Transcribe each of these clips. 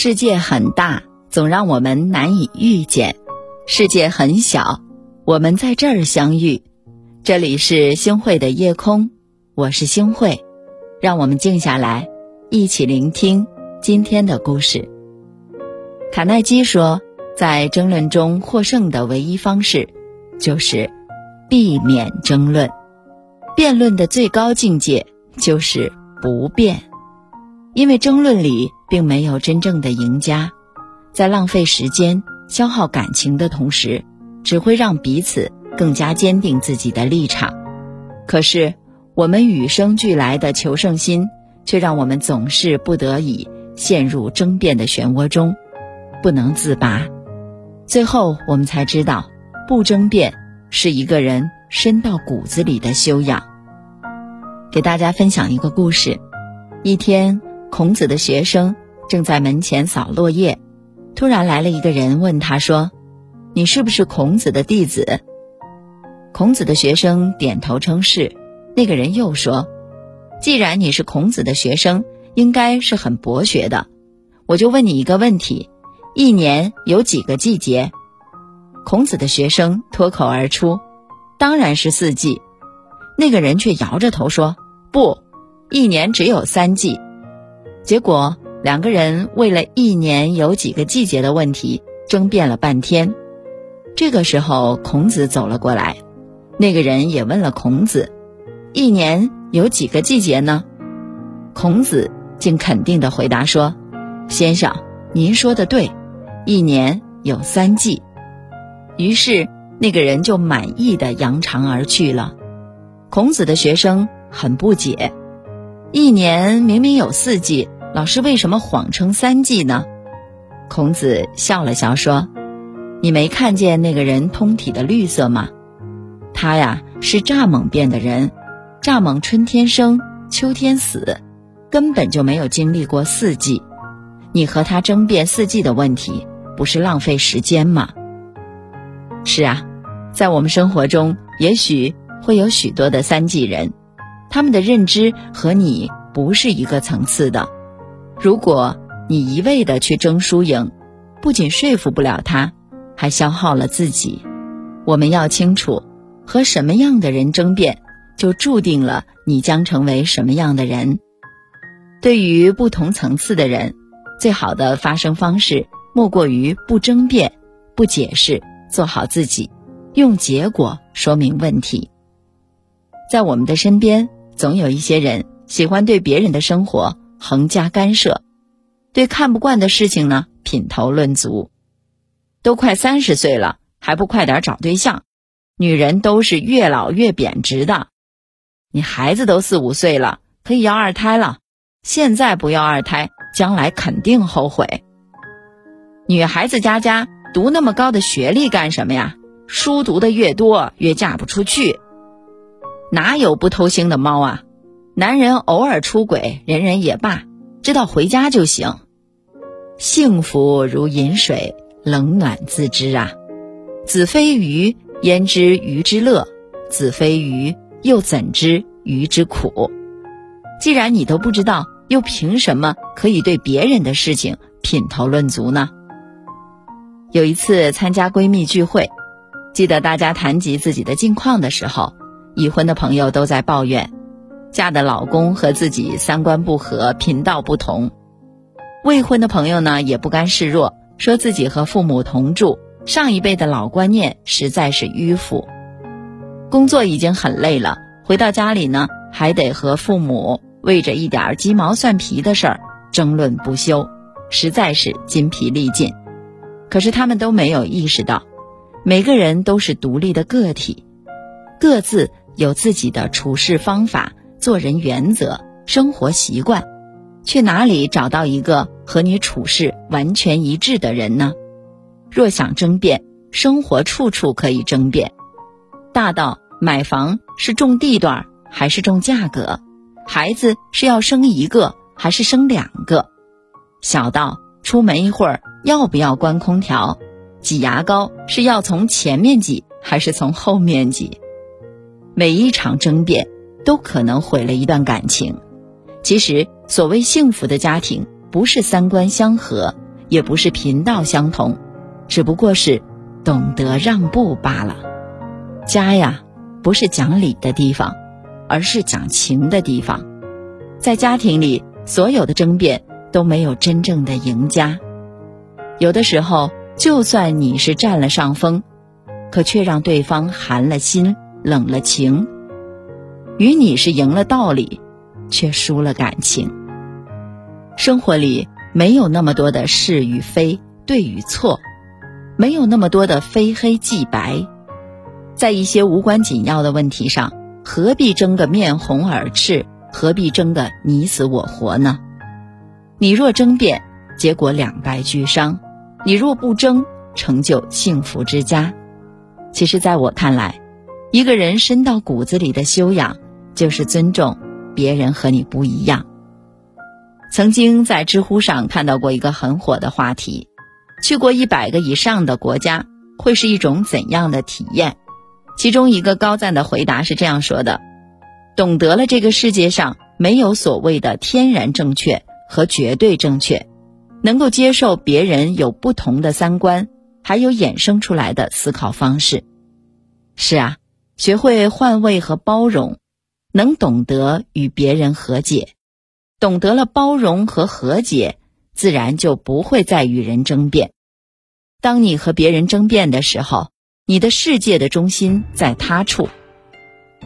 世界很大，总让我们难以遇见；世界很小，我们在这儿相遇。这里是星汇的夜空，我是星汇，让我们静下来，一起聆听今天的故事。卡耐基说，在争论中获胜的唯一方式，就是避免争论。辩论的最高境界就是不变。因为争论里并没有真正的赢家，在浪费时间、消耗感情的同时，只会让彼此更加坚定自己的立场。可是，我们与生俱来的求胜心，却让我们总是不得已陷入争辩的漩涡中，不能自拔。最后，我们才知道，不争辩是一个人深到骨子里的修养。给大家分享一个故事：一天。孔子的学生正在门前扫落叶，突然来了一个人问他说：“你是不是孔子的弟子？”孔子的学生点头称是。那个人又说：“既然你是孔子的学生，应该是很博学的。我就问你一个问题：一年有几个季节？”孔子的学生脱口而出：“当然是四季。”那个人却摇着头说：“不，一年只有三季。”结果，两个人为了一年有几个季节的问题争辩了半天。这个时候，孔子走了过来，那个人也问了孔子：“一年有几个季节呢？”孔子竟肯定的回答说：“先生，您说的对，一年有三季。”于是，那个人就满意的扬长而去了。孔子的学生很不解：“一年明明有四季。”老师为什么谎称三季呢？孔子笑了笑说：“你没看见那个人通体的绿色吗？他呀是蚱蜢变的人，蚱蜢春天生，秋天死，根本就没有经历过四季。你和他争辩四季的问题，不是浪费时间吗？”是啊，在我们生活中，也许会有许多的三季人，他们的认知和你不是一个层次的。如果你一味的去争输赢，不仅说服不了他，还消耗了自己。我们要清楚，和什么样的人争辩，就注定了你将成为什么样的人。对于不同层次的人，最好的发声方式莫过于不争辩、不解释，做好自己，用结果说明问题。在我们的身边，总有一些人喜欢对别人的生活。横加干涉，对看不惯的事情呢品头论足，都快三十岁了还不快点找对象？女人都是越老越贬值的。你孩子都四五岁了，可以要二胎了，现在不要二胎，将来肯定后悔。女孩子家家读那么高的学历干什么呀？书读的越多越嫁不出去，哪有不偷腥的猫啊？男人偶尔出轨，忍忍也罢，知道回家就行。幸福如饮水，冷暖自知啊。子非鱼，焉知鱼之乐？子非鱼，又怎知鱼之苦？既然你都不知道，又凭什么可以对别人的事情品头论足呢？有一次参加闺蜜聚会，记得大家谈及自己的近况的时候，已婚的朋友都在抱怨。嫁的老公和自己三观不合，频道不同。未婚的朋友呢，也不甘示弱，说自己和父母同住，上一辈的老观念实在是迂腐。工作已经很累了，回到家里呢，还得和父母为着一点鸡毛蒜皮的事儿争论不休，实在是筋疲力尽。可是他们都没有意识到，每个人都是独立的个体，各自有自己的处事方法。做人原则、生活习惯，去哪里找到一个和你处事完全一致的人呢？若想争辩，生活处处可以争辩。大到买房是重地段还是重价格，孩子是要生一个还是生两个，小到出门一会儿要不要关空调，挤牙膏是要从前面挤还是从后面挤，每一场争辩。都可能毁了一段感情。其实，所谓幸福的家庭，不是三观相合，也不是频道相同，只不过是懂得让步罢了。家呀，不是讲理的地方，而是讲情的地方。在家庭里，所有的争辩都没有真正的赢家。有的时候，就算你是占了上风，可却让对方寒了心、冷了情；与你是赢了道理，却输了感情。生活里没有那么多的是与非、对与错，没有那么多的非黑即白。在一些无关紧要的问题上，何必争个面红耳赤？何必争个你死我活呢？你若争辩，结果两败俱伤；你若不争，成就幸福之家。其实，在我看来，一个人深到骨子里的修养，就是尊重别人和你不一样。曾经在知乎上看到过一个很火的话题：去过一百个以上的国家，会是一种怎样的体验？其中一个高赞的回答是这样说的。懂得了这个世界上没有所谓的天然正确和绝对正确，能够接受别人有不同的三观，还有衍生出来的思考方式。是啊，学会换位和包容，能懂得与别人和解，懂得了包容和和解，自然就不会再与人争辩。当你和别人争辩的时候，你的世界的中心在他处。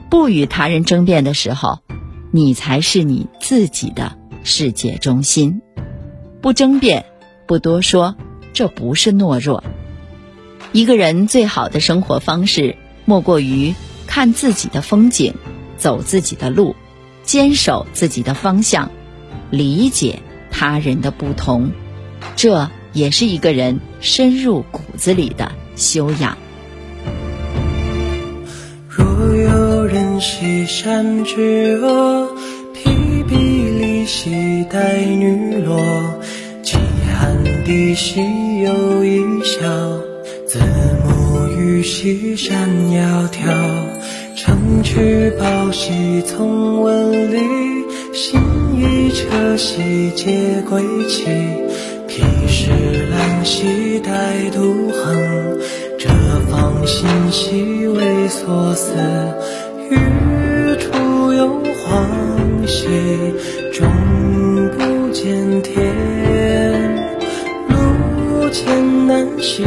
不与他人争辩的时候，你才是你自己的世界中心。不争辩，不多说，这不是懦弱。一个人最好的生活方式，莫过于看自己的风景，走自己的路，坚守自己的方向，理解他人的不同。这也是一个人深入骨子里的修养。若有人西山之阿，披壁里系带女罗。饥寒地兮又一笑，母于西山窈窕。乘曲抱兮从文里，行于车兮皆归期。披石兰兮带杜衡，折芳心兮为所思。欲出幽篁兮，终不见天。路艰难兮，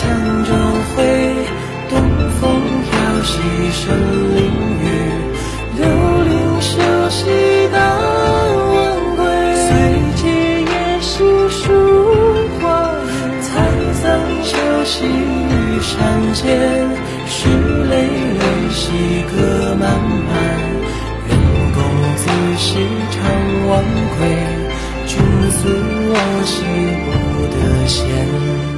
江州会，东风飘兮生灵雨，流离休兮当忘归。随即夜兮疏花雨，桑惨兮兮山间，拭泪泪兮歌漫漫，愿公子时常忘归，君思我兮不得闲。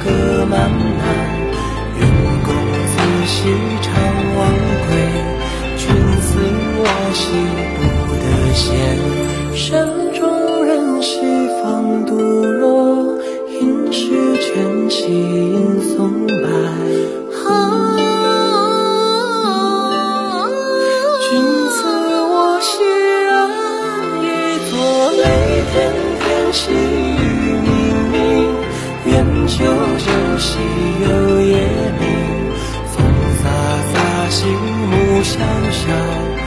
喜歌当下。